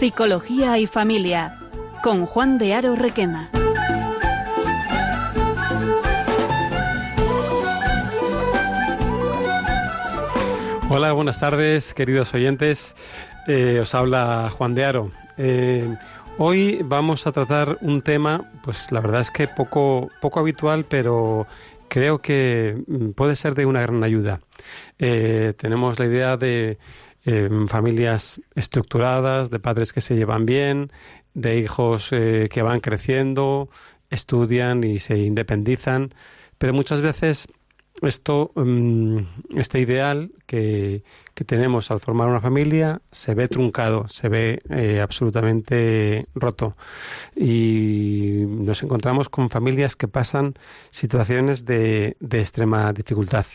Psicología y Familia con Juan de Aro Requena. Hola, buenas tardes, queridos oyentes. Eh, os habla Juan de Aro. Eh, hoy vamos a tratar un tema, pues la verdad es que poco, poco habitual, pero creo que mm, puede ser de una gran ayuda. Eh, tenemos la idea de familias estructuradas, de padres que se llevan bien, de hijos que van creciendo, estudian y se independizan, pero muchas veces esto, mm, este ideal que, tenemos al formar una familia se ve truncado, se ve eh, absolutamente roto. Y nos encontramos con familias que pasan situaciones de, extrema dificultad.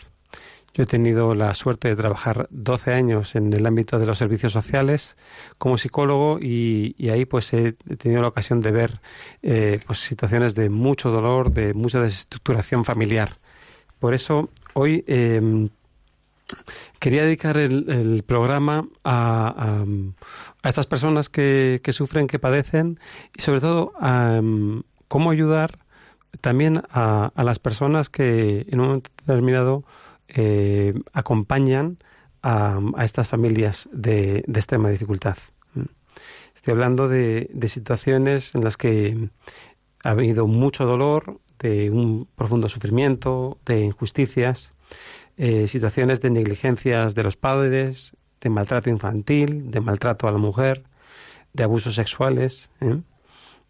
Yo he tenido la suerte de trabajar 12 años en el ámbito de los servicios sociales como psicólogo y, ahí pues he tenido la ocasión de ver eh, pues, situaciones de mucho dolor, de mucha desestructuración familiar. Por eso hoy em, quería dedicar el, programa a, estas personas que, sufren, que padecen y sobre todo a em, cómo ayudar también a, las personas que en un momento determinado eh, acompañan a, estas familias de, extrema dificultad. Estoy hablando de situaciones en las que ha habido mucho dolor, de un profundo sufrimiento, de injusticias, eh, situaciones de negligencias de los padres, de maltrato infantil, de maltrato a la mujer, de abusos sexuales. ¿eh?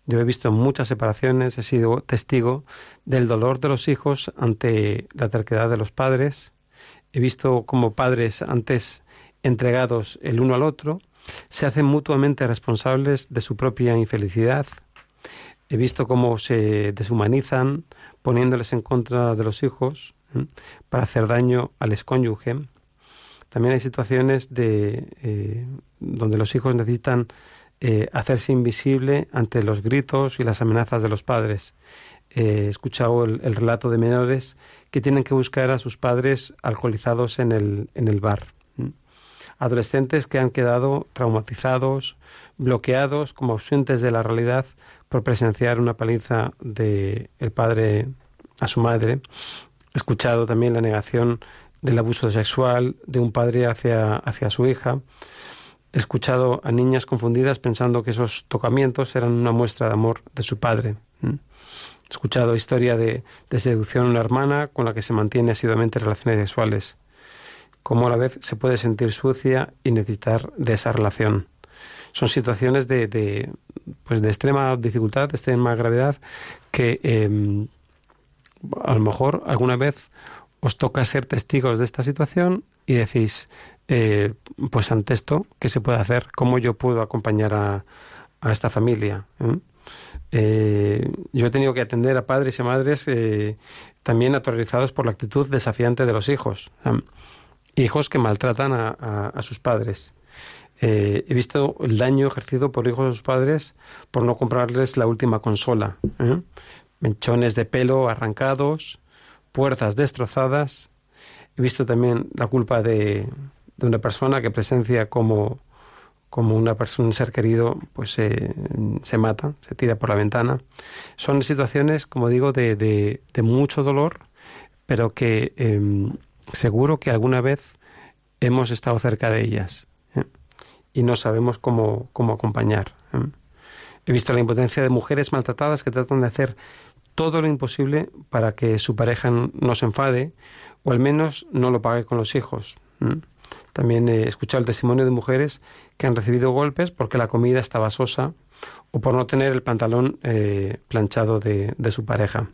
Yo he visto muchas separaciones, he sido testigo del dolor de los hijos ante la terquedad de los padres. He visto como padres antes entregados el uno al otro se hacen mutuamente responsables de su propia infelicidad, He visto cómo se deshumanizan poniéndoles en contra de los hijos para hacer daño al excónyuge. También hay situaciones de, eh, donde los hijos necesitan eh, hacerse invisible ante los gritos y las amenazas de los padres. he escuchado el, relato de menores que tienen que buscar a sus padres alcoholizados en el, en el bar. Adolescentes que han quedado traumatizados, bloqueados, como ausentes de la realidad presenciar una paliza de el padre a su madre. Escuchado también la negación del abuso sexual de un padre hacia, hacia su hija. Escuchado a niñas confundidas pensando que esos tocamientos eran una muestra de amor de su padre. Escuchado historia de, de seducción de una hermana con la que se mantiene asiduamente relaciones sexuales. Cómo a la vez se puede sentir sucia y necesitar de esa relación son situaciones de, de, pues de extrema dificultad, de extrema gravedad, que em, a lo mejor alguna vez os toca ser testigos de esta situación y decís, eh, pues ante esto, ¿qué se puede hacer? ¿Cómo yo puedo acompañar a, a esta familia? ¿Eh? Eh, yo he tenido que atender a padres y madres también aterrorizados por la actitud desafiante de los hijos. hijos que maltratan a, a sus padres. Eh, he visto el daño ejercido por hijos de sus padres por no comprarles la última consola. ¿eh? Menchones de pelo arrancados, puertas destrozadas. He visto también la culpa de, de una persona que presencia como, como una persona, un ser querido, pues se mata, se tira por la ventana. Son situaciones, como digo, de, de, de mucho dolor, pero que em, seguro que alguna vez hemos estado cerca de ellas y no sabemos cómo, cómo acompañar. ¿eh? He visto la impotencia de mujeres maltratadas que tratan de hacer todo lo imposible para que su pareja no se enfade o al menos no lo pague con los hijos. ¿eh? También he escuchado el testimonio de mujeres que han recibido golpes porque la comida estaba sosa o por no tener el pantalón eh, planchado de, de, su pareja.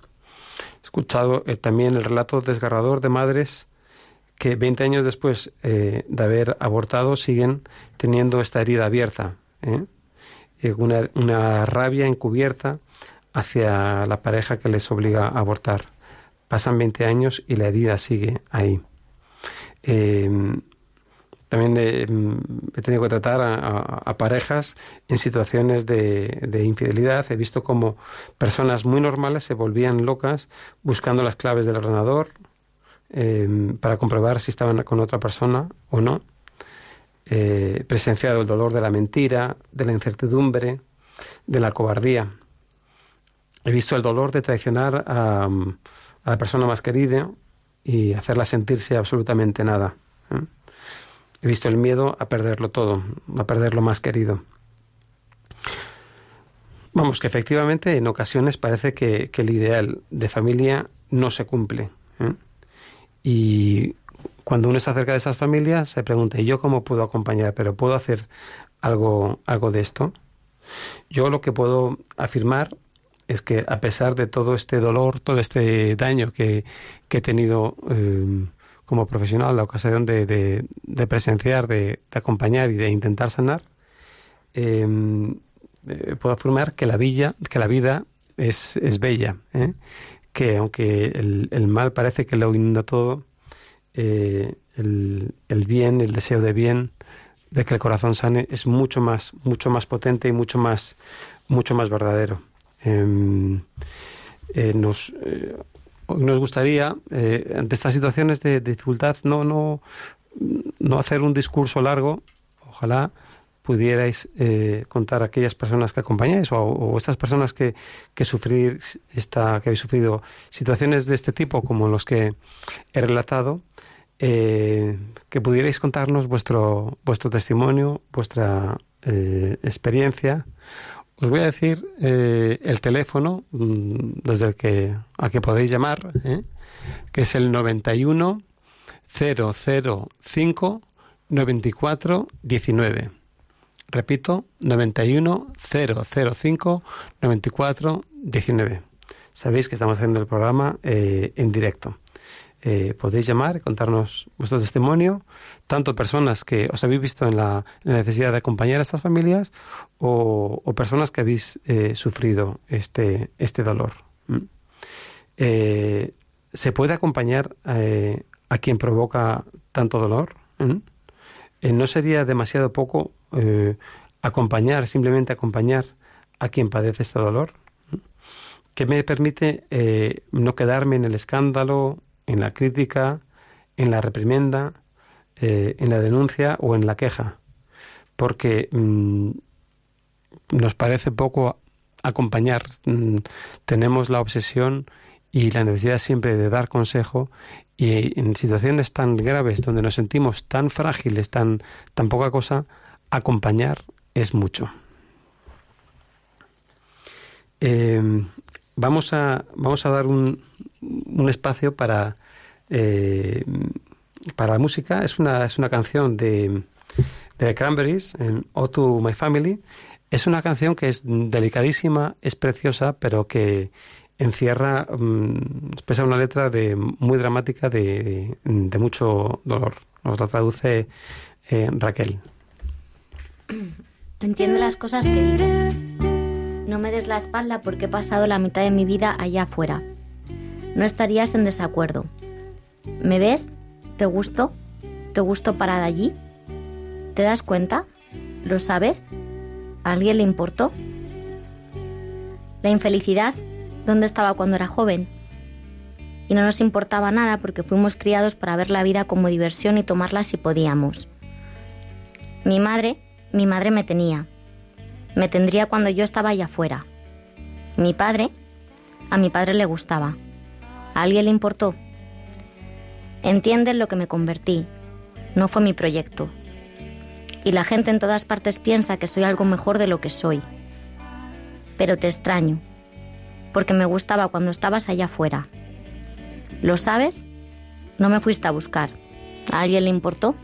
He escuchado también el relato desgarrador de madres que 20 años después eh, de haber abortado siguen teniendo esta herida abierta, ¿eh? una, una, rabia encubierta hacia la pareja que les obliga a abortar. pasan 20 años y la herida sigue ahí. Em, también em, he, tenido que tratar a, parejas en situaciones de, infidelidad. He visto como personas muy normales se volvían locas buscando las claves del ordenador em, para comprobar si estaban con otra persona o no. He presenciado el dolor de la mentira, de la incertidumbre, de la cobardía. He visto el dolor de traicionar a, la persona más querida y hacerla sentirse absolutamente nada. ¿eh? He visto el miedo a perderlo todo, a perder lo más querido. Vamos, que efectivamente en ocasiones parece que, el ideal de familia no se cumple. ¿eh? Y cuando uno está cerca de esas familias se pregunta, ¿y yo cómo puedo acompañar? ¿Pero puedo hacer algo, algo de esto? Yo lo que puedo afirmar es que a pesar de todo este dolor, todo este daño que, he tenido eh, como profesional, la ocasión de, presenciar, de, acompañar y de intentar sanar, eh, eh, puedo afirmar que la, villa, que la vida es, bella, que aunque el, mal parece que lo inunda todo, el, el bien, el deseo de bien, de que el corazón sane es mucho más, mucho más potente y mucho más, mucho más verdadero. Em, eh, nos, eh, nos gustaría, eh, ante estas situaciones de, dificultad, no, no, no hacer un discurso largo. Ojalá pudierais contar a aquellas personas que acompañáis o, estas personas que, que, sufrir esta, que habéis sufrido situaciones de este tipo como los que he relatado, que pudierais contarnos vuestro, vuestro testimonio, vuestra experiencia os voy a decir eh, el teléfono mm, desde el que al que podéis llamar, ¿eh? que es el 91 005 94 19. Repito, 91 005 94 19. Sabéis que estamos haciendo el programa eh, en directo. Eh, podéis llamar, contarnos vuestro testimonio, tanto personas que os habéis visto en la, necesidad de acompañar a estas familias o, personas que habéis eh, sufrido este, este dolor. Eh, ¿Se puede acompañar a quien provoca tanto dolor? ¿No sería demasiado poco acompañar, simplemente acompañar a quien padece este dolor? que me permite no quedarme en el escándalo en la crítica, en la reprimenda, eh, en la denuncia o en la queja, porque mm, nos parece poco acompañar. Mm, tenemos la obsesión y la necesidad siempre de dar consejo y en situaciones tan graves donde nos sentimos tan frágiles, tan, tan poca cosa, acompañar es mucho. Em, vamos, a, vamos a dar un, un espacio para, eh, para la música. Es una, es una canción de, de Cranberries, en O to My Family. Es una canción que es delicadísima, es preciosa, pero que encierra, mm, expresa una letra de, muy dramática de, de, mucho dolor. Nos la traduce eh, Raquel. Entiende las cosas que No me des la espalda porque he pasado la mitad de mi vida allá afuera no estarías en desacuerdo. ¿Me ves? ¿Te gusto? ¿Te gusto parada allí? ¿Te das cuenta? ¿Lo sabes? ¿A alguien le importó? La infelicidad, ¿dónde estaba cuando era joven? Y no nos importaba nada porque fuimos criados para ver la vida como diversión y tomarla si podíamos. Mi madre, mi madre me tenía. Me tendría cuando yo estaba allá afuera. Mi padre, a mi padre le gustaba. ¿A alguien le importó? Entienden lo que me convertí. No fue mi proyecto. Y la gente en todas partes piensa que soy algo mejor de lo que soy. Pero te extraño, porque me gustaba cuando estabas allá afuera. ¿Lo sabes? No me fuiste a buscar. ¿A alguien le importó?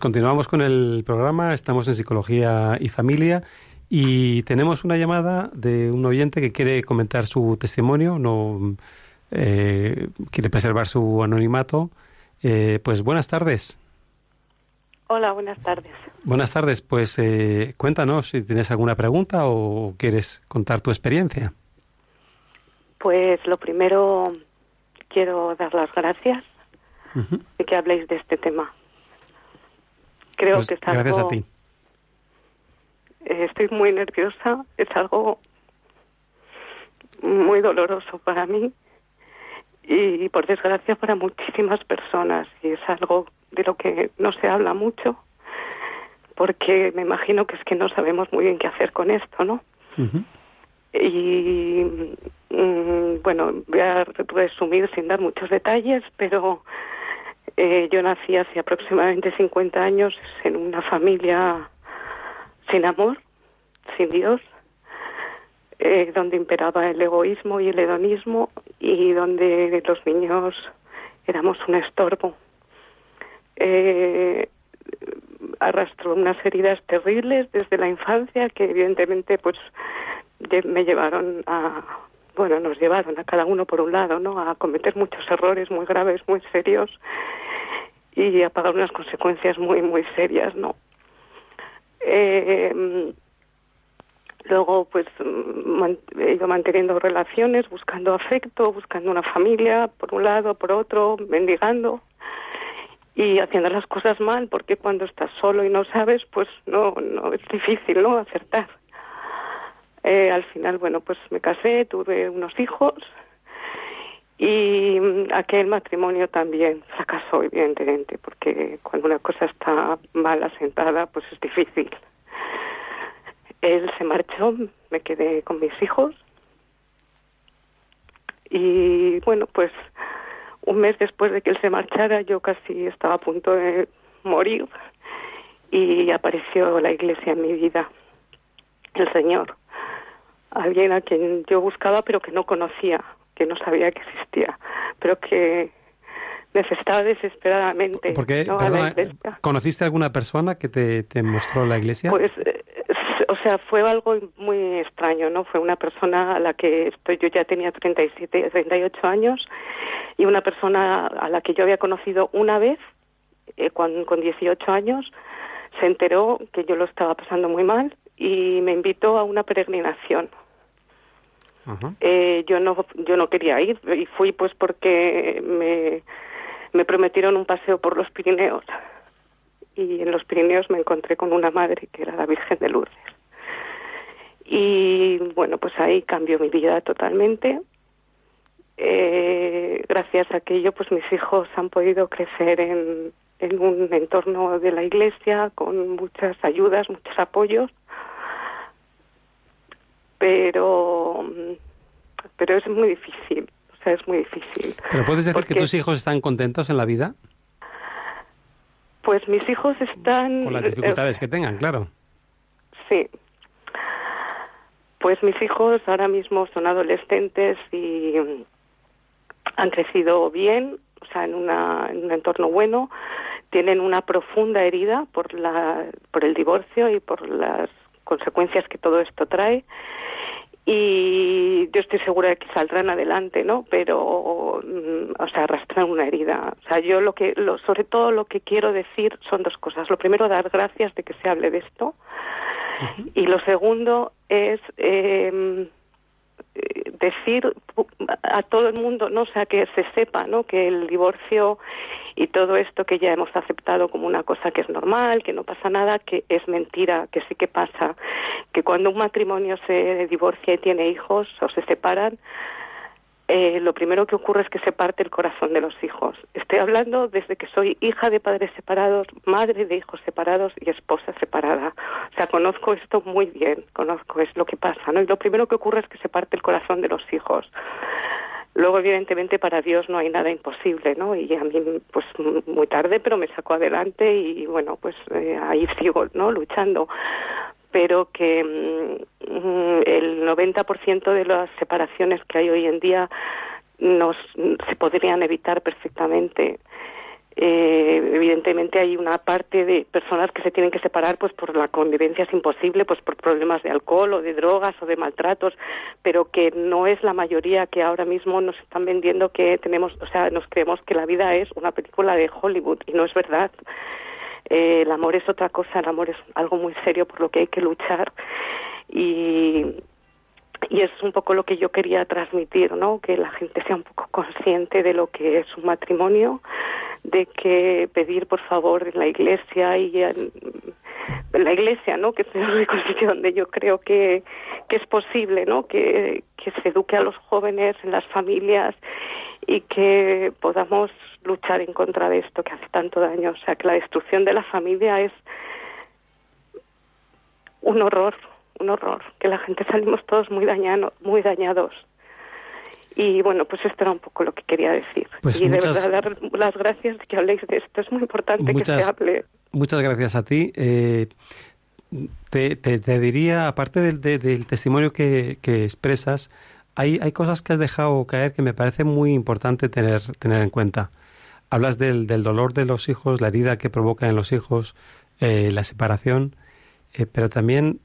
Pues continuamos con el programa, estamos en Psicología y Familia y tenemos una llamada de un oyente que quiere comentar su testimonio, no eh, quiere preservar su anonimato. Eh, pues buenas tardes. Hola, buenas tardes. Buenas tardes, pues eh, cuéntanos si tienes alguna pregunta o quieres contar tu experiencia. Pues lo primero quiero dar las gracias de que habléis de este tema. Creo Pues que es gracias algo... a ti. Eh, estoy muy nerviosa, es algo muy doloroso para mí y por desgracia para muchísimas personas y es algo de lo que no se habla mucho porque me imagino que es que no sabemos muy bien qué hacer con esto, ¿no? Y mm, bueno, voy a resumir sin dar muchos detalles, pero eh, yo nací hace aproximadamente 50 años en una familia sin amor, sin Dios, eh, donde imperaba el egoísmo y el hedonismo y donde los niños éramos un estorbo. Eh, arrastró unas heridas terribles desde la infancia que evidentemente pues me llevaron a bueno nos llevaron a cada uno por un lado no a cometer muchos errores muy graves muy serios y a pagar unas consecuencias muy muy serias no eh, luego pues he ido manteniendo relaciones buscando afecto buscando una familia por un lado por otro mendigando y haciendo las cosas mal porque cuando estás solo y no sabes pues no no es difícil no acertar. Eh, al final bueno pues me casé tuve unos hijos y mm, aquel matrimonio también fracasó evidentemente porque cuando una cosa está mal asentada pues es difícil. Él se marchó me quedé con mis hijos. Y bueno pues un mes después de que él se marchara yo casi estaba a punto de morir y apareció la iglesia en mi vida el señor. Alguien a quien yo buscaba pero que no conocía que no sabía que existía pero que necesitaba desesperadamente. ¿conociste a alguna persona que te, te mostró la iglesia? Pues, eh, o sea, fue algo muy extraño, ¿no? Fue una persona a la que estoy, yo ya tenía 37, 38 años y una persona a la que yo había conocido una vez, eh, con, con 18 años, se enteró que yo lo estaba pasando muy mal y me invitó a una peregrinación. Eh, yo no yo no quería ir y fui pues porque me, me prometieron un paseo por los Pirineos. Y en los Pirineos me encontré con una madre que era la Virgen de Lourdes. Y bueno pues ahí cambió mi vida totalmente. Eh, gracias a aquello pues mis hijos han podido crecer en, en un entorno de la iglesia con muchas ayudas muchos apoyos pero pero es muy difícil o sea es muy difícil ¿Pero puedes decir que tus hijos están contentos en la vida? pues mis hijos están Con las eh, dificultades que tengan, claro. Sí. Pues mis hijos ahora mismo son adolescentes y han crecido bien, o sea, en, una, en un entorno bueno. Tienen una profunda herida por, la, por el divorcio y por las consecuencias que todo esto trae. Y yo estoy segura de que saldrán adelante, ¿no? Pero, mm, o sea, arrastran una herida. O sea, yo lo que, lo, sobre todo lo que quiero decir son dos cosas. Lo primero, dar gracias de que se hable de esto. Y lo segundo es eh, eh, decir pu- a todo el mundo, no, o sea, que se sepa, ¿no? Que el divorcio y todo esto que ya hemos aceptado como una cosa que es normal, que no pasa nada, que es mentira, que sí que pasa, que cuando un matrimonio se divorcia y tiene hijos o se separan, eh, lo primero que ocurre es que se parte el corazón de los hijos. Estoy hablando desde que soy hija de padres separados, madre de hijos separados y esposa separada. O sea, conozco esto muy bien, conozco es lo que pasa, ¿no? Y lo primero que ocurre es que se parte el corazón de los hijos. Luego, evidentemente, para Dios no hay nada imposible, ¿no? Y a mí, pues, muy tarde, pero me sacó adelante y, bueno, pues eh, ahí sigo, ¿no? Luchando. Pero que mm, el 90% de las separaciones que hay hoy en día nos, se podrían evitar perfectamente. Eh, evidentemente hay una parte de personas que se tienen que separar pues por la convivencia es imposible pues por problemas de alcohol o de drogas o de maltratos pero que no es la mayoría que ahora mismo nos están vendiendo que tenemos o sea nos creemos que la vida es una película de Hollywood y no es verdad eh, el amor es otra cosa el amor es algo muy serio por lo que hay que luchar y es un poco lo que yo quería transmitir, ¿no? Que la gente sea un poco consciente de lo que es un matrimonio, de que pedir por favor en la iglesia y en, la iglesia, ¿no? Que es el único sitio donde yo creo que, que es posible, ¿no? Que, que se eduque a los jóvenes en las familias y que podamos luchar en contra de esto que hace tanto daño. O sea, que la destrucción de la familia es un horror, un horror, que la gente salimos todos muy, dañados, muy dañados. Y bueno, pues esto era un poco lo que quería decir. Pues y de verdad dar las gracias de que habléis de esto. Es muy importante que se hable. Muchas gracias a ti. Eh, te, te, diría, aparte del, del testimonio que, que, expresas, hay, hay cosas que has dejado caer que me parece muy importante tener, tener en cuenta. Hablas del, del dolor de los hijos, la herida que provoca en los hijos, eh, la separación, eh, pero también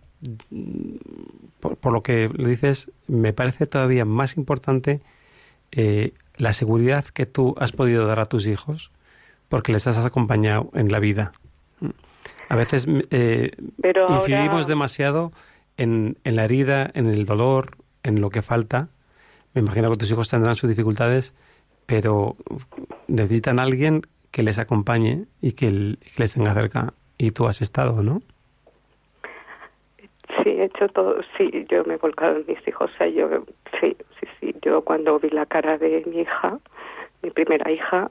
por, lo que dices, me parece todavía más importante eh, la seguridad que tú has podido dar a tus hijos porque les has acompañado en la vida. A veces eh, incidimos demasiado en, en, la herida, en el dolor, en lo que falta. Me imagino que tus hijos tendrán sus dificultades, pero necesitan a alguien que les acompañe y que, les tenga cerca. Y tú has estado, ¿no? Sí, he hecho todo, sí, yo me he volcado en mis hijos, o sea, yo, sí, sí, sí, yo cuando vi la cara de mi hija, mi primera hija,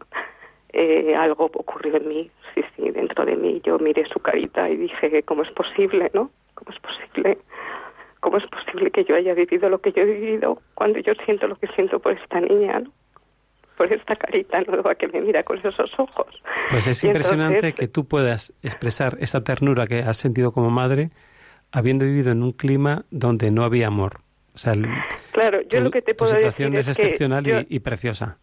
eh, algo ocurrió en mí, sí, sí, dentro de mí, yo miré su carita y dije, ¿cómo es posible, no? ¿Cómo es posible? ¿Cómo es posible que yo haya vivido lo que yo he vivido cuando yo siento lo que siento por esta niña, ¿no? Por esta carita nueva que me mira con esos ojos. Pues es impresionante que tú puedas expresar esa ternura que has sentido como madre habiendo vivido en un clima donde no había amor. O sea, claro, yo lo que te puedo decir es, excepcional y, preciosa.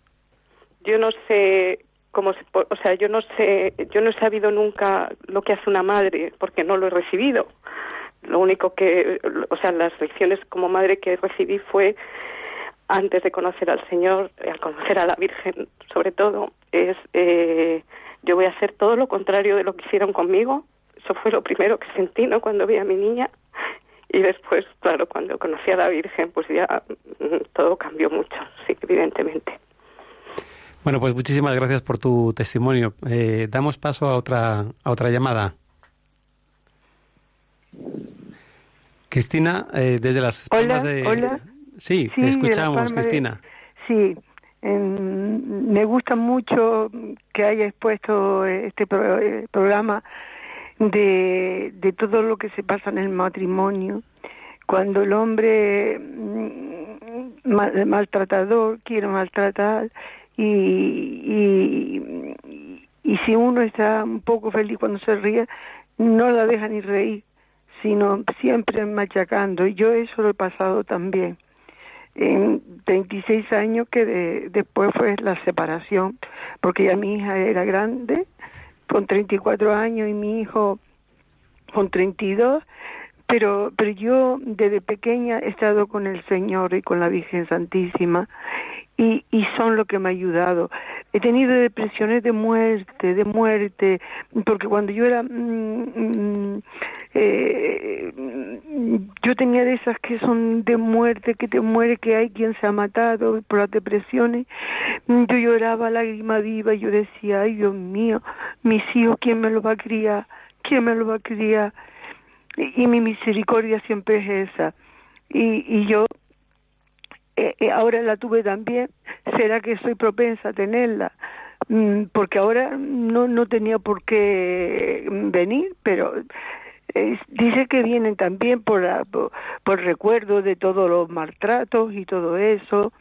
Yo no sé cómo, o sea, yo no sé, yo no he sabido nunca lo que hace una madre porque no lo he recibido. Lo único que, o sea, las lecciones como madre que recibí fue antes de conocer al Señor, al conocer a la Virgen, sobre todo, es eh, yo voy a hacer todo lo contrario de lo que hicieron conmigo eso fue lo primero que sentí, ¿no? Cuando vi a mi niña. Y después, claro, cuando conocí a la Virgen, pues ya mm, todo cambió mucho, sí, evidentemente. Bueno, pues muchísimas gracias por tu testimonio. Eh, damos paso a otra, a otra llamada. Cristina, eh, desde las hola, de... Hola. Sí, te escuchamos, Cristina. Sí, me gusta mucho que haya expuesto este eh, programa de, de todo lo que se pasa en el matrimonio, cuando el hombre mm, maltratador quiere maltratar y, y, y si uno está un poco feliz cuando se ríe, no la deja ni reír, sino siempre machacando. Y yo eso lo he pasado también. En 36 años que después fue la separación, porque ya mi hija era grande con 34 años y mi hijo con 32, pero, pero yo desde pequeña he estado con el Señor y con la Virgen Santísima y, y son lo que me ha ayudado. He tenido depresiones de muerte, de muerte, porque cuando yo era... Mm, mm, eh, yo tenía de esas que son de muerte, que te muere, que hay quien se ha matado por las depresiones. Yo lloraba lágrima viva y yo decía, ay Dios mío, mis hijos, ¿quién me los va a criar? ¿Quién me los va a criar? Y, mi misericordia siempre es esa. Y, y yo eh, eh, ahora la tuve también, será que soy propensa a tenerla, mm, porque ahora no, no tenía por qué venir, pero dice que vienen también por, por, recuerdo de todos los maltratos y todo eso.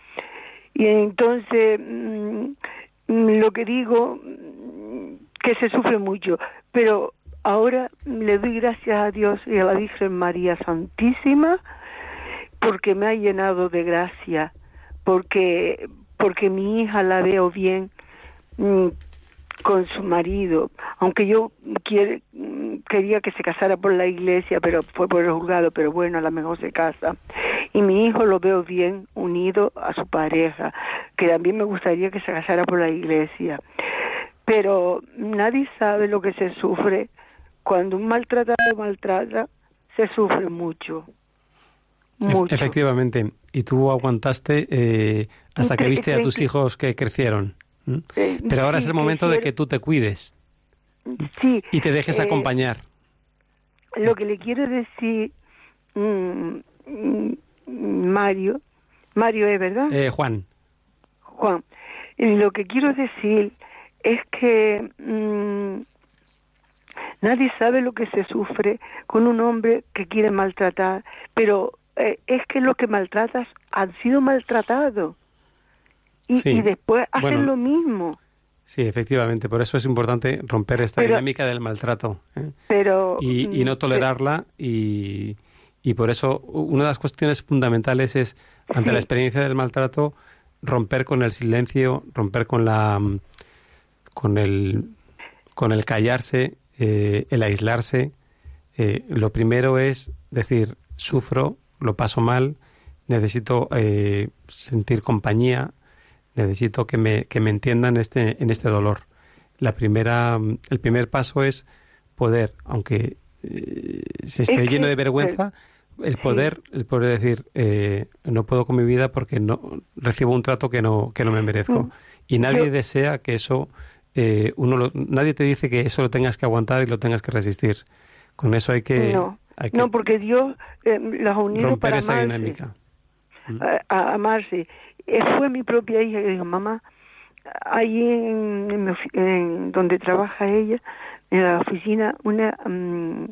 Y entonces, mm, lo que digo, mm, que se sufre mucho, pero ahora le doy gracias a Dios y a la Virgen María Santísima porque me ha llenado de gracia, porque porque mi hija la veo bien, mm, con su marido, aunque yo quiere, quería que se casara por la iglesia, pero fue por el juzgado, pero bueno, a lo mejor se casa. Y mi hijo lo veo bien unido a su pareja, que también me gustaría que se casara por la iglesia. Pero nadie sabe lo que se sufre cuando un maltratado maltrata, se sufre mucho. mucho. Efectivamente. Y tú aguantaste eh, hasta que viste a tus hijos que crecieron. Pero ahora es el momento de que tú te cuides. Sí. Y te dejes eh, acompañar. Lo que le quiero decir, mm, mm, Mario, Mario es verdad. Eh, Juan. Juan, lo que quiero decir es que mm, nadie sabe lo que se sufre con un hombre que quiere maltratar, pero eh, es que los que maltratas han sido maltratados y, después hacen lo mismo. Sí, efectivamente, por eso es importante romper esta dinámica del maltrato ¿eh? pero, y, no mm, tolerarla y, y, por eso una de las cuestiones fundamentales es, ante la experiencia del maltrato, romper con el silencio, romper con la con el con el callarse, eh, el aislarse. Eh, lo primero es decir, sufro, lo paso mal, necesito sentir compañía, necesito que me, que me entiendan este, en este dolor. La primera, el primer paso es poder, aunque eh, se esté lleno de vergüenza, el poder, el poder decir eh, no puedo con mi vida porque no recibo un trato que no, que no me merezco. Mm. Y nadie desea que eso eh, uno nadie te dice que eso lo tengas que aguantar y lo tengas que resistir. Con eso hay que, no, no porque Dios eh, los ha unido romper para esa amarse, dinámica. a, amarse fue mi propia hija que dijo, mamá, ahí en, donde trabaja ella, en la oficina, una mm,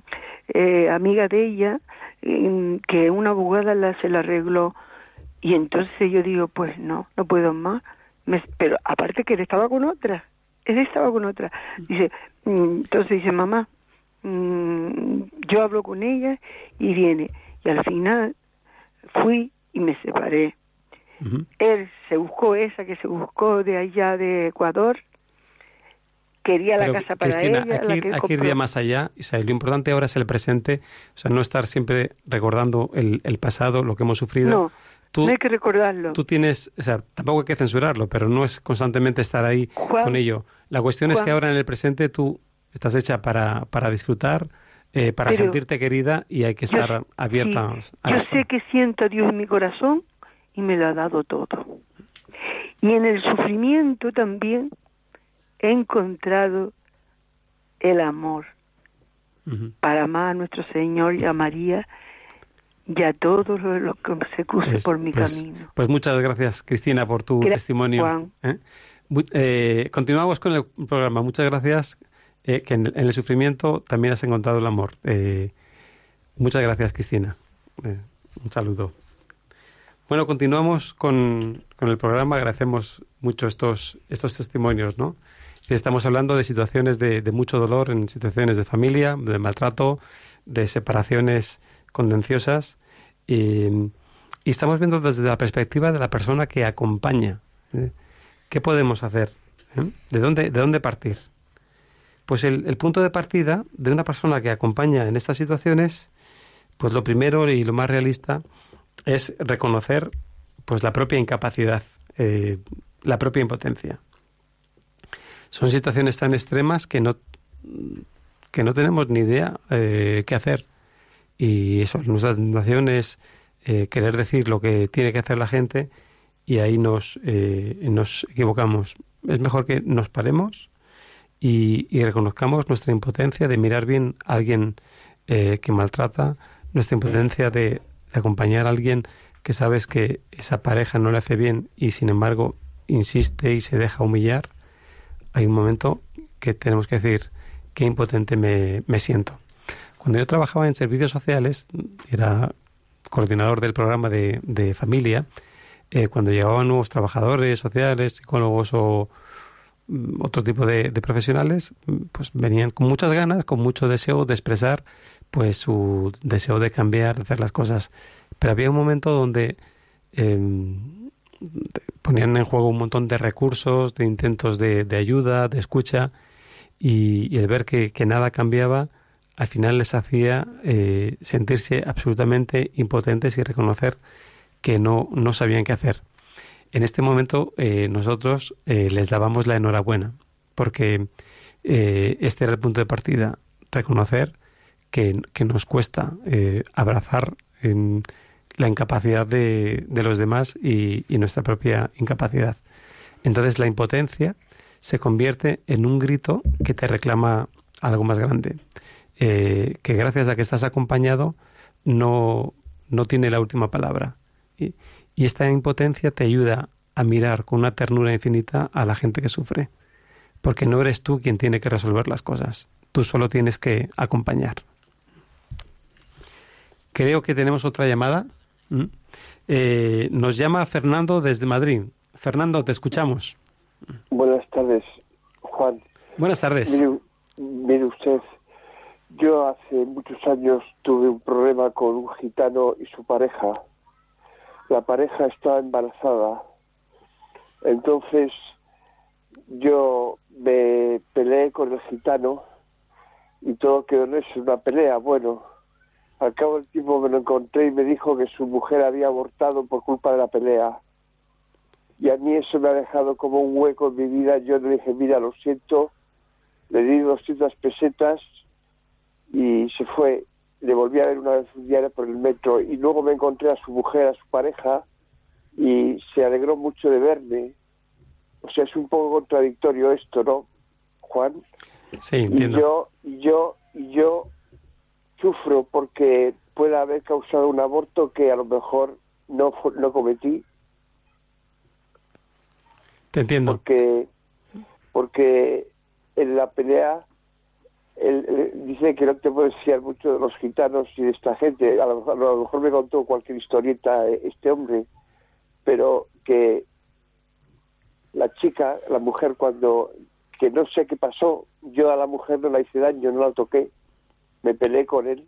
eh, amiga de ella, que una abogada la, se la arregló, y entonces yo digo, pues no, no puedo más, pero aparte que él estaba con otra, él estaba con otra. Dice, mm, entonces dice, mamá, mm, yo hablo con ella y viene. Y al final fui y me separé. Él se buscó esa que se buscó de allá de Ecuador. Quería la casa para ella. Aquí, la que iría más allá. O sea, lo importante ahora es el presente. O sea, no estar siempre recordando el, el pasado, lo que hemos sufrido. No, no hay que recordarlo. Tú tienes, o sea, tampoco hay que censurarlo, pero no es constantemente estar ahí con ello. La cuestión es que ahora en el presente tú estás hecha para, para disfrutar, eh, para sentirte querida y hay que estar abierta a Yo sé que siento a Dios en mi corazón y me lo ha dado todo. Y en el sufrimiento también he encontrado el amor para amar a nuestro Señor y a María y a todos los que se crucen pues, por mi pues, camino. Pues muchas gracias, Cristina, por tu testimonio. ¿eh? Eh, continuamos con el programa. Muchas gracias, eh, que en, el sufrimiento también has encontrado el amor. muchas gracias, Cristina. un saludo. Bueno, continuamos con, el programa. Agradecemos mucho estos, estos testimonios, ¿no? Estamos hablando de situaciones de, mucho dolor, en situaciones de familia, de maltrato, de separaciones contenciosas. Y, estamos viendo desde la perspectiva de la persona que acompaña. ¿eh? ¿Qué podemos hacer? ¿Eh? ¿De, dónde, ¿De dónde partir? Pues el, el punto de partida de una persona que acompaña en estas situaciones, pues lo primero y lo más realista es reconocer pues la propia incapacidad, eh, la propia impotencia. Son situaciones tan extremas que no, que no tenemos ni idea eh, qué hacer. Y eso, nuestra tentación es eh, querer decir lo que tiene que hacer la gente y ahí nos, nos equivocamos. Es mejor que nos paremos y, y reconozcamos nuestra impotencia de mirar bien a alguien que maltrata, nuestra impotencia de de acompañar a alguien que sabes que esa pareja no le hace bien y sin embargo insiste y se deja humillar, hay un momento que tenemos que decir qué impotente me, me siento. Cuando yo trabajaba en servicios sociales, era coordinador del programa de, de familia, eh, cuando llegaban nuevos trabajadores sociales, psicólogos o mm, otro tipo de, de, profesionales, pues venían con muchas ganas, con mucho deseo de expresar pues su deseo de cambiar, de hacer las cosas. Pero había un momento donde em, ponían en juego un montón de recursos, de intentos de, ayuda, de escucha, y, el ver que, nada cambiaba, al final les hacía eh, sentirse absolutamente impotentes y reconocer que no, no sabían qué hacer. En este momento eh, nosotros eh, les dábamos la enhorabuena, porque este era el punto de partida, reconocer que, nos cuesta abrazar en la incapacidad de, los demás y, nuestra propia incapacidad. Entonces la impotencia se convierte en un grito que te reclama algo más grande, eh, que gracias a que estás acompañado no, no tiene la última palabra. Y esta impotencia te ayuda a mirar con una ternura infinita a la gente que sufre, porque no eres tú quien tiene que resolver las cosas, tú solo tienes que acompañar. Creo que tenemos otra llamada. ¿Mm? Eh, nos llama Fernando desde Madrid. Fernando, te escuchamos. Buenas tardes, Juan. Buenas tardes. Mire, usted, yo hace muchos años tuve un problema con un gitano y su pareja. La pareja estaba embarazada. Entonces yo me peleé con el gitano y todo quedó en eso, una pelea. Bueno, al cabo del tiempo me lo encontré y me dijo que su mujer había abortado por culpa de la pelea. Y a mí eso me ha dejado como un hueco en mi vida. Yo le dije, mira, lo siento, le di 200 pesetas y se fue. Le volví a ver una vez un día por el metro y luego me encontré a su mujer, a su pareja, y se alegró mucho de verme. O sea, es un poco contradictorio esto, ¿no, Juan? Sí, entiendo. Y yo, y yo, y yo sufro porque pueda haber causado un aborto que a lo mejor no, no cometí. Te entiendo. Porque, porque en la pelea él, dice que no te puedes fiar mucho de los gitanos y de esta gente. A lo, a lo, mejor me contó cualquier historieta este hombre, pero que la chica, la mujer, cuando que no sé qué pasó, yo a la mujer no la hice daño, no la toqué, me peleé con él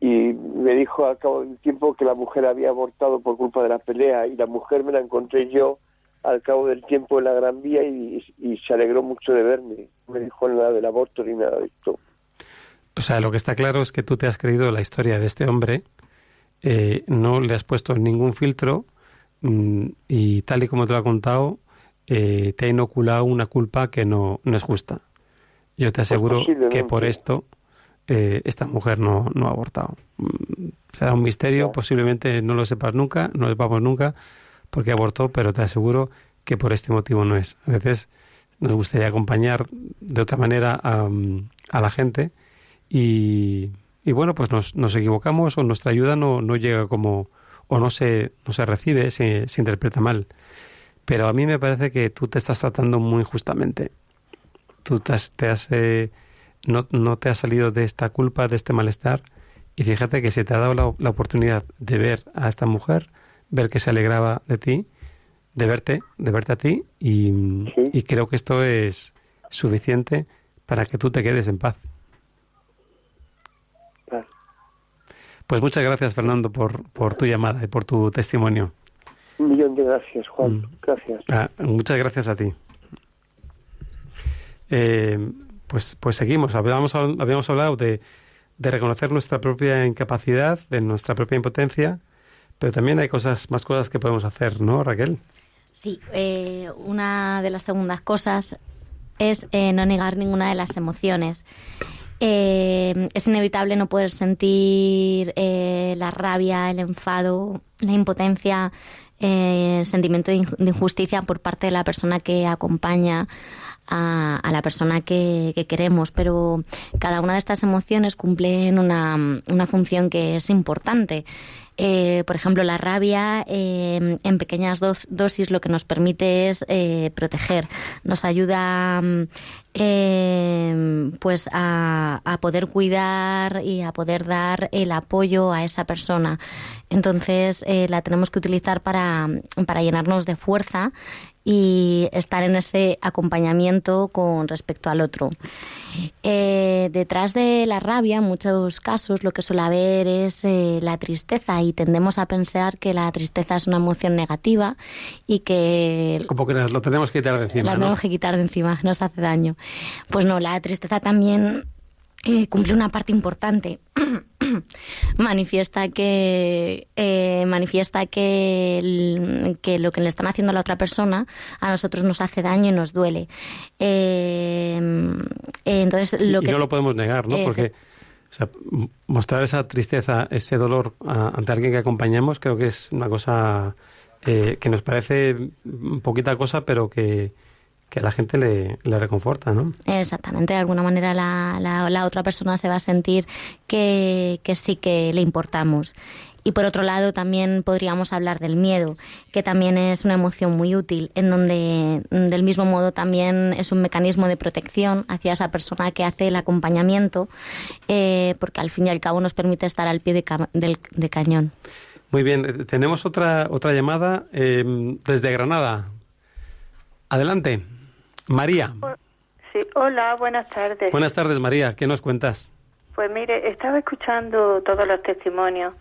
y me dijo al cabo del tiempo que la mujer había abortado por culpa de la pelea y la mujer me la encontré yo al cabo del tiempo en la Gran Vía y, se alegró mucho de verme. No me dijo nada del aborto ni nada de esto. O sea, lo que está claro es que tú te has creído la historia de este hombre, eh, no le has puesto ningún filtro mm, y tal y como te lo ha contado, eh, te ha inoculado una culpa que no, no es justa. Yo te aseguro que por esto eh, esta mujer no, no ha abortado. Mm, será un misterio, posiblemente no lo sepas nunca, no lo sepamos nunca porque abortó, pero te aseguro que por este motivo no es. A veces nos gustaría acompañar de otra manera a, la gente y, y bueno, pues nos, nos, equivocamos o nuestra ayuda no, no llega como o no se, no se recibe, se, se interpreta mal. Pero a mí me parece que tú te estás tratando muy justamente. Tú te has, te has eh, no, no te has salido de esta culpa, de este malestar, y fíjate que se te ha dado la, oportunidad de ver a esta mujer, ver que se alegraba de ti, de verte, de verte a ti, y, creo que esto es suficiente para que tú te quedes en paz. Pues muchas gracias, Fernando, por, por tu llamada y por tu testimonio. Un millón de gracias, Juan. Mm. Gracias. Ah, muchas gracias a ti. Eh, pues, pues seguimos. Habíamos, habíamos hablado de, de reconocer nuestra propia incapacidad, de nuestra propia impotencia, pero también hay cosas, más cosas que podemos hacer, ¿no, Raquel? Sí, eh, una de las segundas cosas es eh, no negar ninguna de las emociones. Eh, es inevitable no poder sentir la rabia, el enfado, la impotencia, el sentimiento de injusticia por parte de la persona que acompaña a, la persona que, queremos, pero cada una de estas emociones cumplen una, una función que es importante. Eh, por ejemplo, la rabia eh, en pequeñas dosis lo que nos permite es eh, proteger, nos ayuda pues a, a, poder cuidar y a poder dar el apoyo a esa persona. Entonces la tenemos que utilizar para, para llenarnos de fuerza y estar en ese acompañamiento con respecto al otro. Eh, detrás de la rabia, en muchos casos, lo que suele haber es eh, la tristeza y tendemos a pensar que la tristeza es una emoción negativa y que... Como que nos lo tenemos que quitar de encima. La tenemos que quitar de encima, nos hace daño. Pues no, la tristeza también eh, cumple una parte importante. manifiesta que eh, manifiesta que, que, lo que le están haciendo a la otra persona a nosotros nos hace daño y nos duele. Eh, entonces lo y, que no lo podemos negar, ¿no? Porque mostrar esa tristeza, ese dolor ante alguien que acompañamos, creo que es una cosa que nos parece poquita cosa, pero que que a la gente le, le, reconforta, ¿no? Exactamente, de alguna manera la, la, otra persona se va a sentir que, que, sí que le importamos. Y por otro lado también podríamos hablar del miedo, que también es una emoción muy útil, en donde del mismo modo también es un mecanismo de protección hacia esa persona que hace el acompañamiento, eh, porque al fin y al cabo nos permite estar al pie de, del, de cañón. Muy bien, tenemos otra, otra llamada eh, desde Granada. Adelante. María. Sí, hola, buenas tardes. Buenas tardes, María. ¿Qué nos cuentas? Pues mire, estaba escuchando todos los testimonios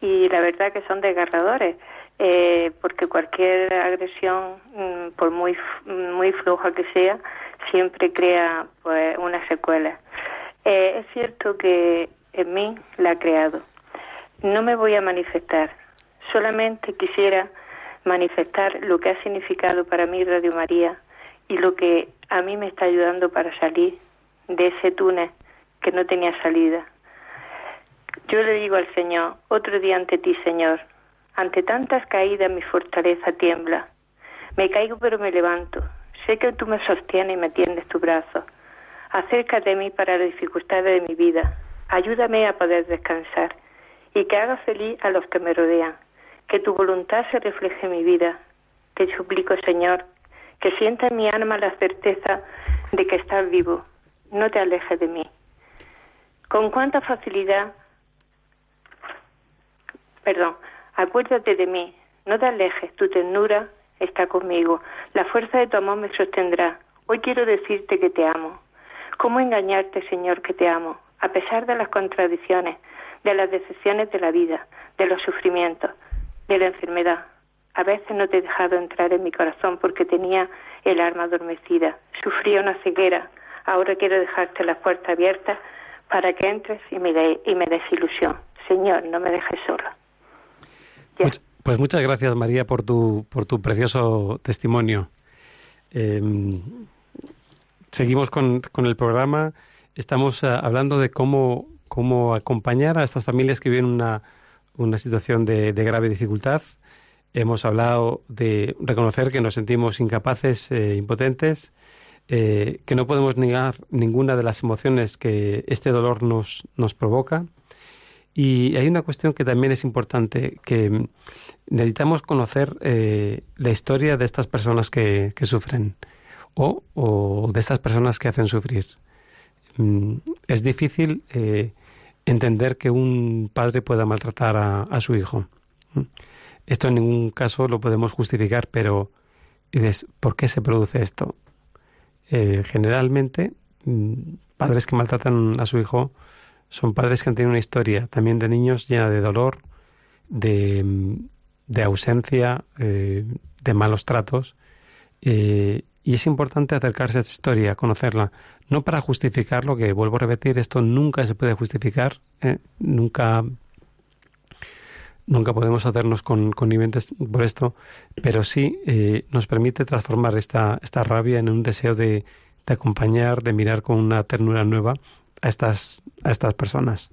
y la verdad que son desgarradores, eh, porque cualquier agresión, mm, por muy muy floja que sea, siempre crea pues una secuela. Eh, es cierto que en mí la ha creado. No me voy a manifestar, solamente quisiera manifestar lo que ha significado para mí Radio María y lo que a mí me está ayudando para salir de ese túnel que no tenía salida. Yo le digo al Señor, otro día ante ti, Señor, ante tantas caídas mi fortaleza tiembla. Me caigo pero me levanto. Sé que tú me sostienes y me tiendes tu brazo. Acércate de mí para las dificultades de mi vida. Ayúdame a poder descansar y que haga feliz a los que me rodean. Que tu voluntad se refleje en mi vida. Te suplico, Señor, que sienta en mi alma la certeza de que estás vivo. No te alejes de mí. Con cuánta facilidad, perdón, acuérdate de mí, no te alejes, tu ternura está conmigo, la fuerza de tu amor me sostendrá. Hoy quiero decirte que te amo. ¿Cómo engañarte, Señor, que te amo? A pesar de las contradicciones, de las decepciones de la vida, de los sufrimientos, de la enfermedad, a veces no te he dejado entrar en mi corazón porque tenía el alma adormecida. Sufría una ceguera. Ahora quiero dejarte la puerta abierta para que entres y me, de, y me des ilusión. Señor, no me dejes sola. Pues, muchas gracias, María, por tu, por tu precioso testimonio. Em, seguimos con, con, el programa. Estamos uh, hablando de cómo, cómo acompañar a estas familias que viven una, una situación de, de grave dificultad Hemos hablado de reconocer que nos sentimos incapaces, e impotentes, eh, que no podemos negar ninguna de las emociones que este dolor nos, nos provoca. Y hay una cuestión que también es importante, que necesitamos conocer eh, la historia de estas personas que, que sufren o, o, de estas personas que hacen sufrir. Mm, es difícil entender que un padre pueda maltratar a su hijo. Esto en ningún caso lo podemos justificar, pero dices, ¿por qué se produce esto? Eh, generalmente, mm, padres que maltratan a su hijo son padres que han tenido una historia también de niños llena de dolor, de, mm, ausencia, eh, de malos tratos. Eh, y es importante acercarse a esa historia, conocerla, no para justificarlo, que vuelvo a repetir, esto nunca se puede justificar, nunca Nunca podemos hacernos con conniventes por esto, pero sí eh, nos permite transformar esta, esta rabia en un deseo de, de, acompañar, de mirar con una ternura nueva a estas, a estas personas.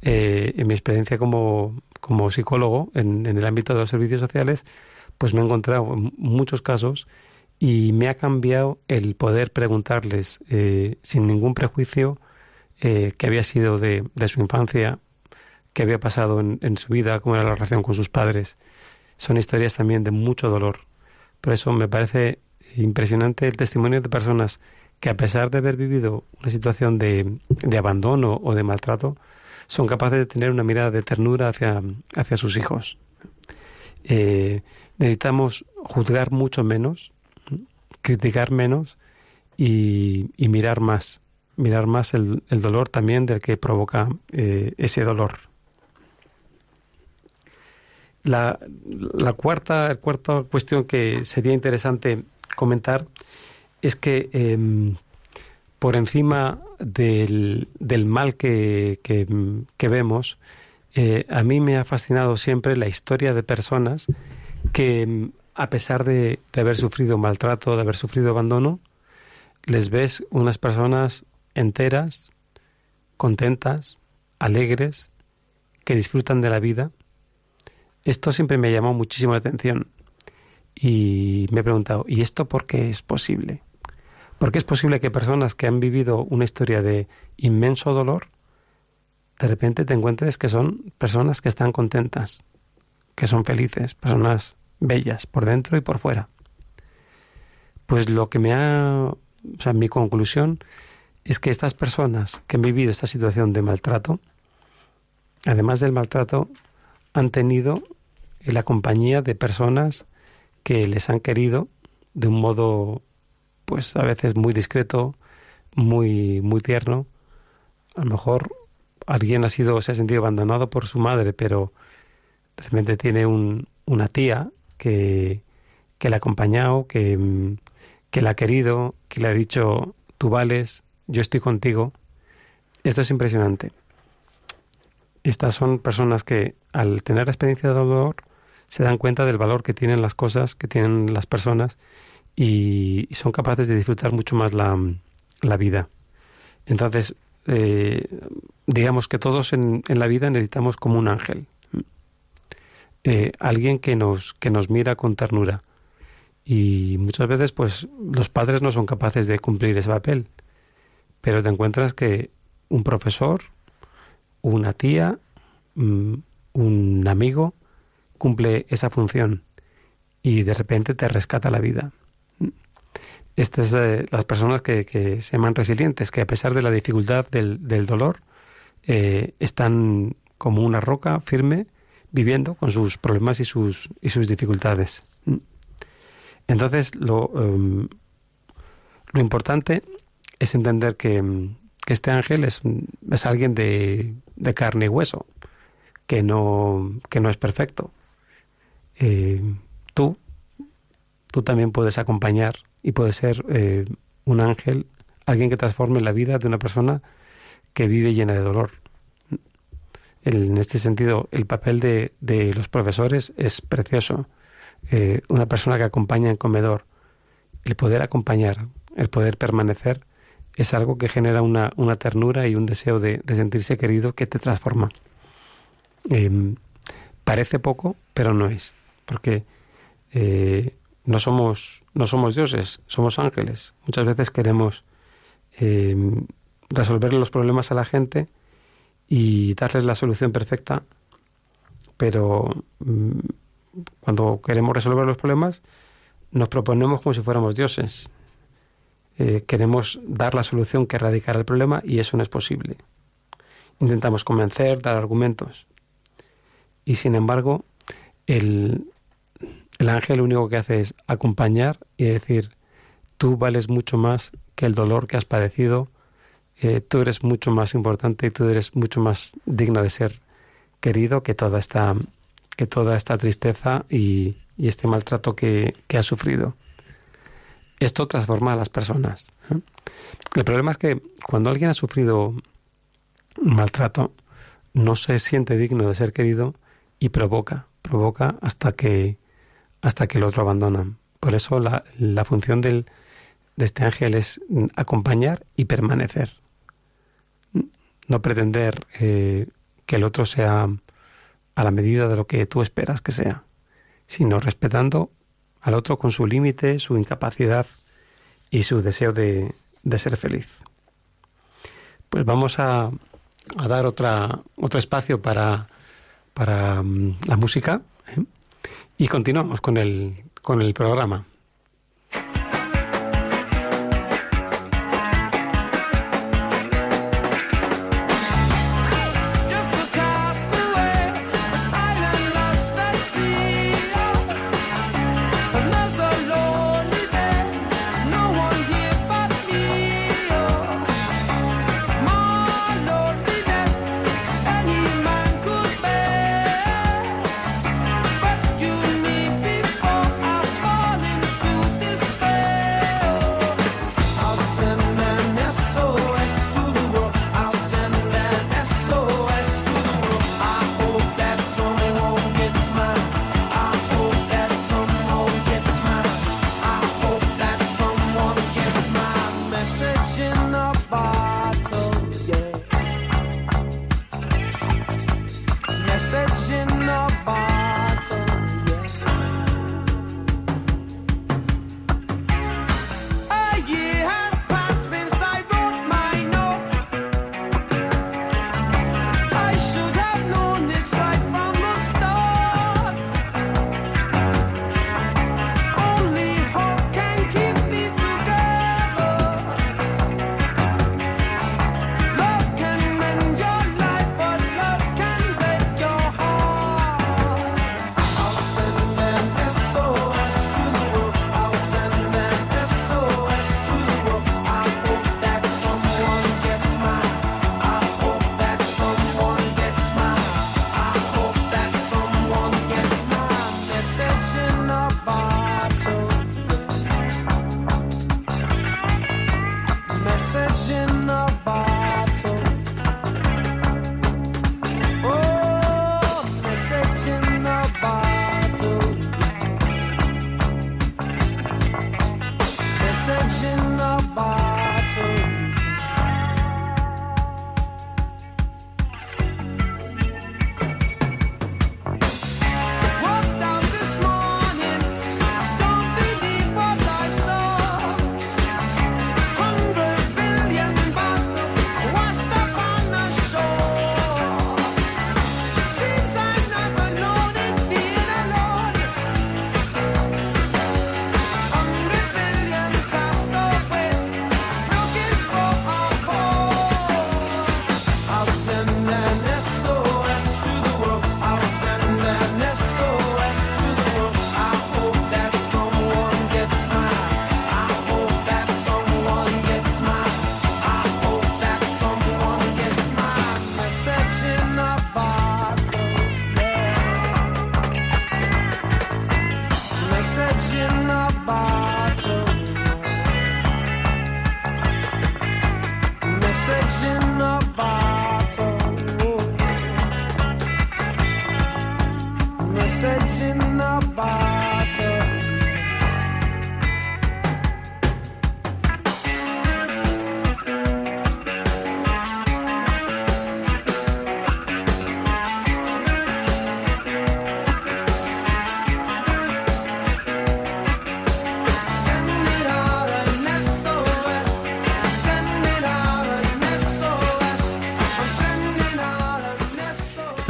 Eh, en mi experiencia como, como psicólogo en, el ámbito de los servicios sociales, pues me he encontrado en muchos casos y me ha cambiado el poder preguntarles eh, sin ningún prejuicio eh, qué había sido de, de su infancia, qué había pasado en, su vida, cómo era la relación con sus padres. Son historias también de mucho dolor. Por eso me parece impresionante el testimonio de personas que a pesar de haber vivido una situación de, de abandono o de maltrato, son capaces de tener una mirada de ternura hacia, hacia sus hijos. Eh, necesitamos juzgar mucho menos criticar menos y, mirar más, mirar más el, dolor también del que provoca eh, ese dolor. La, la cuarta, cuarta cuestión que sería interesante comentar es que em, por encima del, del mal que, que, vemos, eh, a mí me ha fascinado siempre la historia de personas que, em, a pesar de, de, haber sufrido maltrato, de haber sufrido abandono, les ves unas personas enteras, contentas, alegres, que disfrutan de la vida. Esto siempre me llamó muchísimo la atención y me he preguntado, ¿y esto por qué es posible? Porque es posible que personas que han vivido una historia de inmenso dolor, de repente te encuentres que son personas que están contentas, que son felices, personas bellas por dentro y por fuera. Pues lo que me ha, o sea, mi conclusión es que estas personas que han vivido esta situación de maltrato, además del maltrato, han tenido la compañía de personas que les han querido de un modo pues a veces muy discreto, muy, muy tierno. A lo mejor alguien ha sido, se ha sentido abandonado por su madre, pero de repente tiene un, una tía que, que le ha acompañado, que, que la ha querido, que le ha dicho, tú vales, yo estoy contigo. Esto es impresionante. Estas son personas que al tener la experiencia de dolor se dan cuenta del valor que tienen las cosas, que tienen las personas y, son capaces de disfrutar mucho más la, vida. Entonces, eh, digamos que todos en, la vida necesitamos como un ángel, eh, alguien que nos, que nos mira con ternura. Y muchas veces, pues, los padres no son capaces de cumplir ese papel, pero te encuentras que un profesor, una tía, mm, un amigo, cumple esa función y de repente te rescata la vida. Estas son las personas que, que, se llaman resilientes, que a pesar de la dificultad del, del dolor, eh, están como una roca firme, viviendo con sus problemas y sus, y sus dificultades. Entonces, lo, em, lo importante es entender que, que este ángel es, es alguien de, de, carne y hueso, que no, que no es perfecto. Eh, tú, tú también puedes acompañar y puede ser eh, un ángel, alguien que transforme la vida de una persona que vive llena de dolor. en este sentido, el papel de, de los profesores es precioso. Eh, una persona que acompaña en comedor, el poder acompañar, el poder permanecer, es algo que genera una, una ternura y un deseo de, sentirse querido que te transforma. Em, parece poco, pero no es, porque eh, no somos no somos dioses, somos ángeles. Muchas veces queremos eh, resolver los problemas a la gente y darles la solución perfecta, pero mm, cuando queremos resolver los problemas nos proponemos como si fuéramos dioses. Eh, queremos dar la solución que erradicará el problema y eso no es posible. Intentamos convencer, dar argumentos. Y sin embargo, el, el ángel lo único que hace es acompañar y decir, tú vales mucho más que el dolor que has padecido, eh, tú eres mucho más importante y tú eres mucho más digno de ser querido que toda esta, que toda esta tristeza y, este maltrato que, que has sufrido. Esto transforma a las personas. El problema es que cuando alguien ha sufrido un maltrato, no se siente digno de ser querido y provoca, provoca hasta que hasta que el otro abandona. Por eso la, la función del, de este ángel es acompañar y permanecer. No pretender eh, que el otro sea a la medida de lo que tú esperas que sea, sino respetando al otro con su límite, su incapacidad y su deseo de, de ser feliz. Pues vamos a, a, dar otra, otro espacio para, para um, la música. ¿eh? Y continuamos con el, con el programa.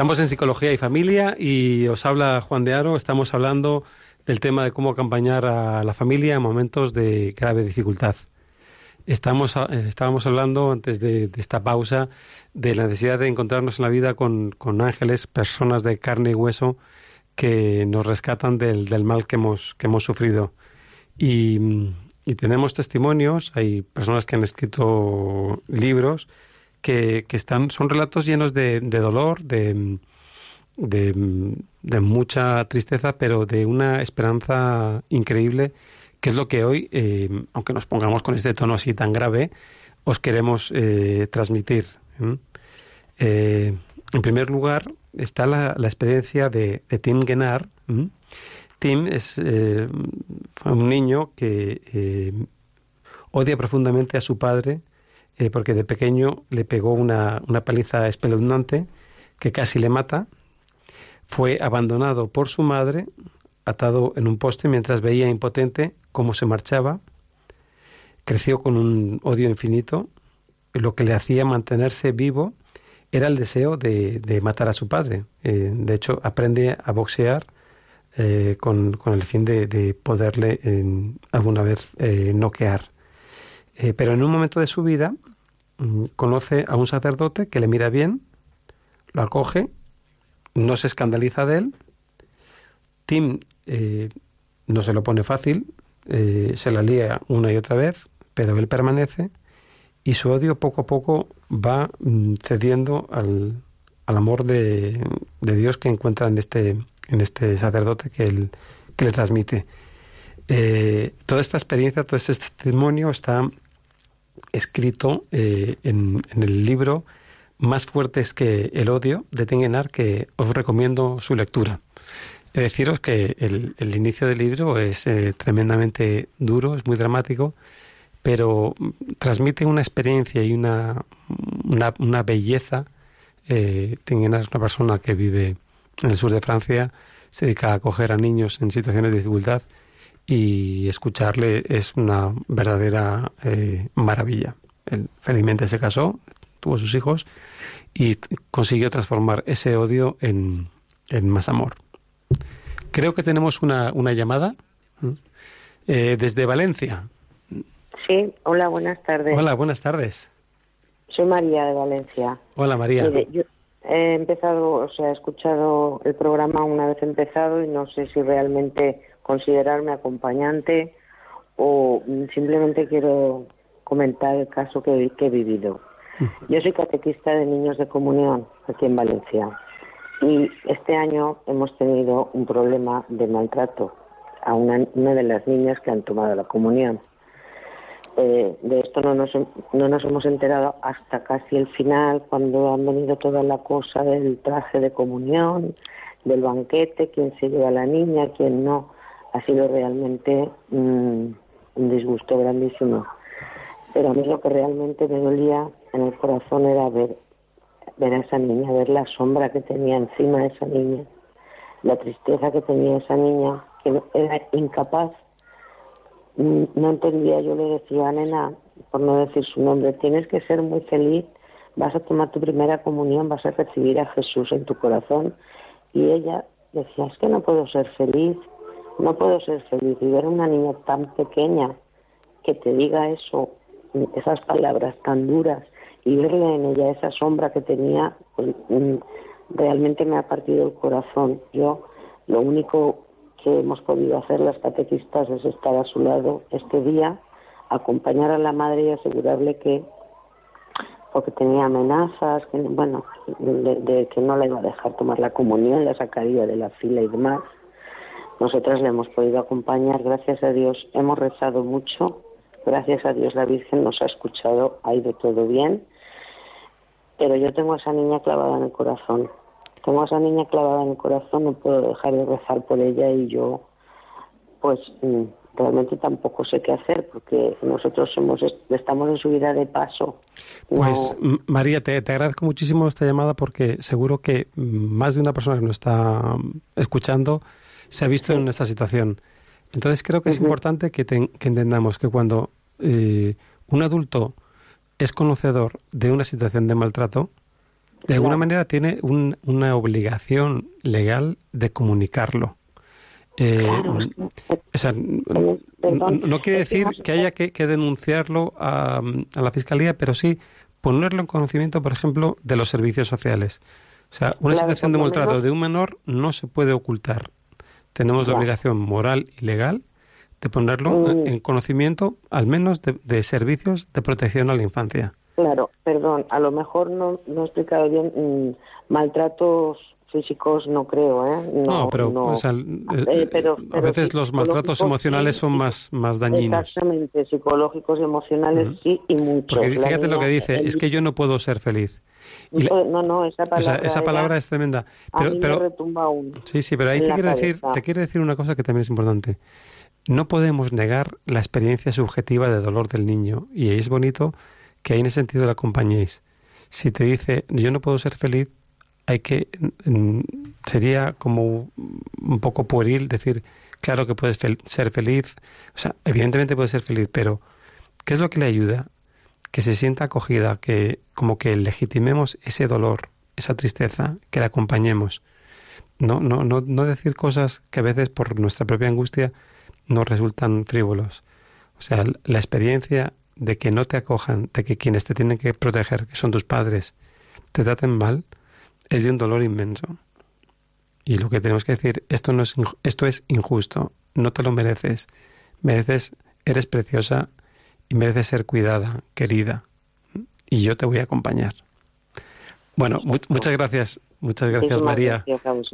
Estamos en Psicología y Familia y os habla Juan de Aro. Estamos hablando del tema de cómo acompañar a la familia en momentos de grave dificultad. Eh, estábamos hablando antes de, esta pausa de la necesidad de encontrarnos en la vida con, ángeles, personas de carne y hueso que nos rescatan del, mal que hemos sufrido. Y, tenemos testimonios, hay personas que han escrito libros que, están, son relatos llenos de, dolor, de, de, mucha tristeza, pero de una esperanza increíble, que es lo que hoy, eh, aunque nos pongamos con este tono así tan grave, os queremos eh, transmitir. Eh, en primer lugar, está la, experiencia de, Tim Genar. Tim es un niño que odia profundamente a su padre eh, porque de pequeño le pegó una, una paliza espeluznante que casi le mata. Fue abandonado por su madre, atado en un poste mientras veía impotente cómo se marchaba. Creció con un odio infinito. Lo que le hacía mantenerse vivo era el deseo de, de matar a su padre. Eh, de hecho, aprende a boxear eh, con, con, el fin de, de poderle alguna vez noquear. Pero en un momento de su vida Mm, conoce a un sacerdote que le mira bien, lo acoge, no se escandaliza de él. Tim eh, no se lo pone fácil, eh, se la lía una y otra vez, pero él permanece y su odio poco a poco va mm, cediendo al, amor de, Dios que encuentra en este, en este sacerdote que, él, que le transmite. Eh, toda esta experiencia, todo este testimonio está escrito eh, en, el libro Más fuertes que el odio de Tengenar, que os recomiendo su lectura. He de deciros que el, inicio del libro es eh, tremendamente duro, es muy dramático, pero transmite una experiencia y una, una, belleza. Eh, es una persona que vive en el sur de Francia, se dedica a acoger a niños en situaciones de dificultad y escucharle es una verdadera eh, maravilla. Él felizmente se casó, tuvo sus hijos y consiguió transformar ese odio en, más amor. Creo que tenemos una, una llamada eh, desde Valencia. Sí, hola, buenas tardes. Hola, buenas tardes. Soy María de Valencia. Hola, María. yo he empezado, o sea, he escuchado el programa una vez empezado y no sé si realmente considerarme acompañante o simplemente quiero comentar el caso que, he vivido. Yo soy catequista de niños de comunión aquí en Valencia y este año hemos tenido un problema de maltrato a una, de las niñas que han tomado la comunión. Eh, de esto no nos, no nos hemos enterado hasta casi el final, cuando han venido toda la cosa del traje de comunión, del banquete, quién se lleva a la niña, quién no ha sido realmente mm, un disgusto grandísimo. Pero a mí lo que realmente me dolía en el corazón era ver, ver a esa niña, ver la sombra que tenía encima de esa niña, la tristeza que tenía esa niña, que era incapaz. Mm, no entendía, yo le decía, nena, por no decir su nombre, tienes que ser muy feliz, vas a tomar tu primera comunión, vas a recibir a Jesús en tu corazón. Y ella decía, es que no puedo ser feliz, no puedo ser feliz. Y ver a una niña tan pequeña que te diga eso, esas palabras tan duras, y verle en ella esa sombra que tenía, pues, mm, realmente me ha partido el corazón. Yo lo único que hemos podido hacer las catequistas es estar a su lado este día, acompañar a la madre y asegurarle que porque tenía amenazas, que bueno, de, que no le iba a dejar tomar la comunión, la sacaría de la fila y demás. Nosotras le hemos podido acompañar, gracias a Dios, hemos rezado mucho, gracias a Dios la Virgen nos ha escuchado, ha ido todo bien, pero yo tengo a esa niña clavada en el corazón, tengo a esa niña clavada en el corazón, no puedo dejar de rezar por ella y yo, pues mm, realmente tampoco sé qué hacer porque nosotros somos estamos en su vida de paso. Pues María, te, agradezco muchísimo esta llamada porque seguro que más de una persona que nos está escuchando se ha visto en esta situación. Entonces creo que es importante que, entendamos que cuando eh, un adulto es conocedor de una situación de maltrato, de alguna manera tiene una obligación legal de comunicarlo. Eh, no, quiere decir que haya que, denunciarlo a, la fiscalía, pero sí ponerlo en conocimiento, por ejemplo, de los servicios sociales. O sea, una situación de maltrato de un menor no se puede ocultar. Tenemos la obligación moral y legal de ponerlo en conocimiento, al menos de, servicios de protección a la infancia. Claro, perdón, a lo mejor no, no he explicado bien. Mm, maltratos físicos no creo, ¿eh? No, pero, eh, a veces los maltratos emocionales son más, más dañinos. Exactamente, psicológicos y emocionales sí y mucho. Porque fíjate lo que dice, es que yo no puedo ser feliz. No, no, esa palabra, esa palabra es tremenda. Pero, pero, retumba aún sí, sí, pero ahí te quiero, decir, te quiero decir una cosa que también es importante. No podemos negar la experiencia subjetiva de dolor del niño y es bonito que ahí en ese sentido la acompañéis. Si te dice, yo no puedo ser feliz, hay que mm, sería como un poco pueril decir claro que puedes ser feliz o sea evidentemente puede ser feliz pero qué es lo que le ayuda que se sienta acogida que como que legitimemos ese dolor esa tristeza que la acompañemos no no no no decir cosas que a veces por nuestra propia angustia nos resultan frívolos o sea la experiencia de que no te acojan de que quienes te tienen que proteger que son tus padres te traten mal es de un dolor inmenso. Y lo que tenemos que decir, esto, no es, esto es injusto, no te lo mereces. Mereces, eres preciosa y mereces ser cuidada, querida. Y yo te voy a acompañar. Bueno, muchas gracias, muchas gracias María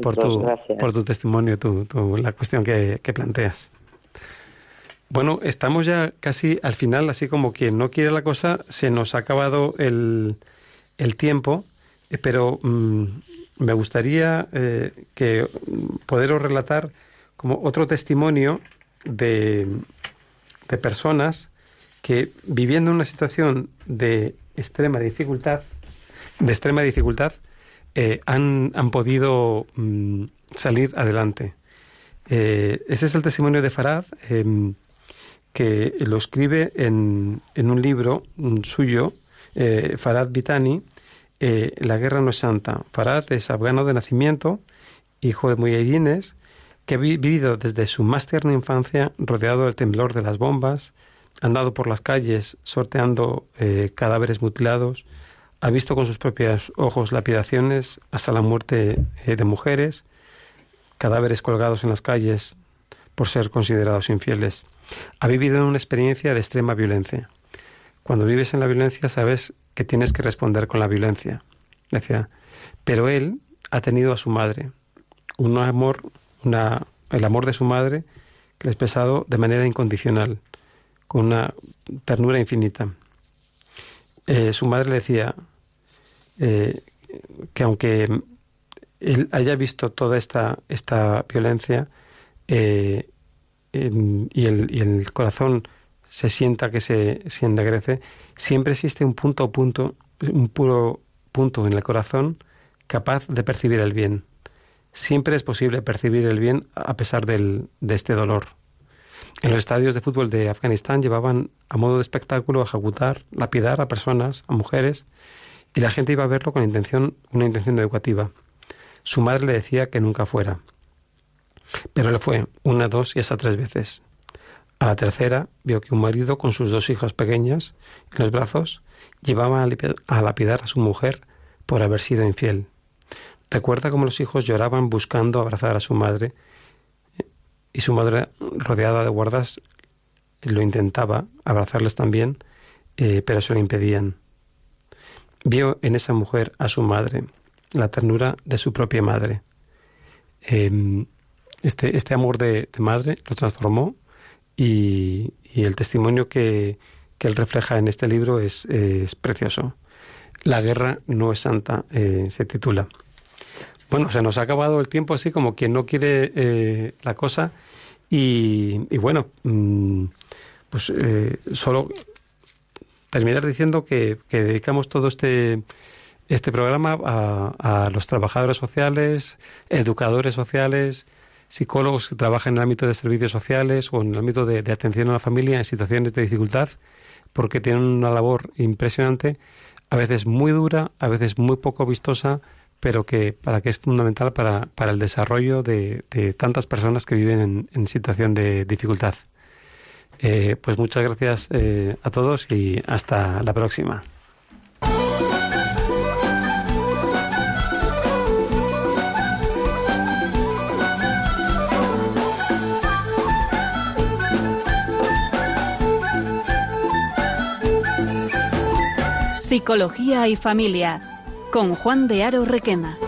por, tu, por tu testimonio, tu, la cuestión que, que planteas. Bueno, estamos ya casi al final, así como quien no quiere la cosa, se nos ha acabado el, el tiempo eh, pero mm, me gustaría eh, que poderos relatar como otro testimonio de, de personas que viviendo una situación de extrema dificultad, de extrema dificultad, eh, han, han, podido mm, salir adelante. este es el testimonio de Farad, em, que lo escribe en, en un libro suyo, Farad Vitani, eh, la guerra no es santa. Farad es afgano de nacimiento, hijo de muyahidines, que ha vivido desde su más tierna infancia rodeado del temblor de las bombas, andado por las calles sorteando eh, cadáveres mutilados, ha visto con sus propios ojos lapidaciones hasta la muerte eh, de mujeres, cadáveres colgados en las calles por ser considerados infieles. Ha vivido una experiencia de extrema violencia. Cuando vives en la violencia sabes que tienes que responder con la violencia. Decía, pero él ha tenido a su madre, un amor, el amor de su madre que le ha expresado de manera incondicional, con una ternura infinita. Eh, su madre le decía eh, que aunque él haya visto toda esta, esta violencia eh, y, el, y el corazón se sienta que se, se siempre existe un punto punto, un puro punto en el corazón capaz de percibir el bien. Siempre es posible percibir el bien a pesar del, de este dolor. En los estadios de fútbol de Afganistán llevaban a modo de espectáculo a ejecutar, lapidar a personas, a mujeres, y la gente iba a verlo con intención, una intención educativa. Su madre le decía que nunca fuera. Pero le fue una, dos y hasta tres veces. A la tercera vio que un marido con sus dos hijas pequeñas en los brazos llevaba a lapidar a su mujer por haber sido infiel. Recuerda cómo los hijos lloraban buscando abrazar a su madre y su madre, rodeada de guardas, lo intentaba abrazarles también, eh, pero se lo impedían. Vio en esa mujer a su madre, la ternura de su propia madre. Em, este, este amor de, madre lo transformó y, el testimonio que, él refleja en este libro es, precioso. La guerra no es santa, eh, se titula. Bueno, se nos ha acabado el tiempo así como quien no quiere eh, la cosa. Y, bueno, mm, pues eh, solo terminar diciendo que, dedicamos todo este, este programa a, a los trabajadores sociales, educadores sociales, psicólogos que trabajan en el ámbito de servicios sociales o en el ámbito de, atención a la familia en situaciones de dificultad, porque tienen una labor impresionante, a veces muy dura, a veces muy poco vistosa, pero que para que es fundamental para, para el desarrollo de, tantas personas que viven en, situación de dificultad. Eh, pues muchas gracias eh, a todos y hasta la próxima. Psicología y Familia con Juan de Aro Requena.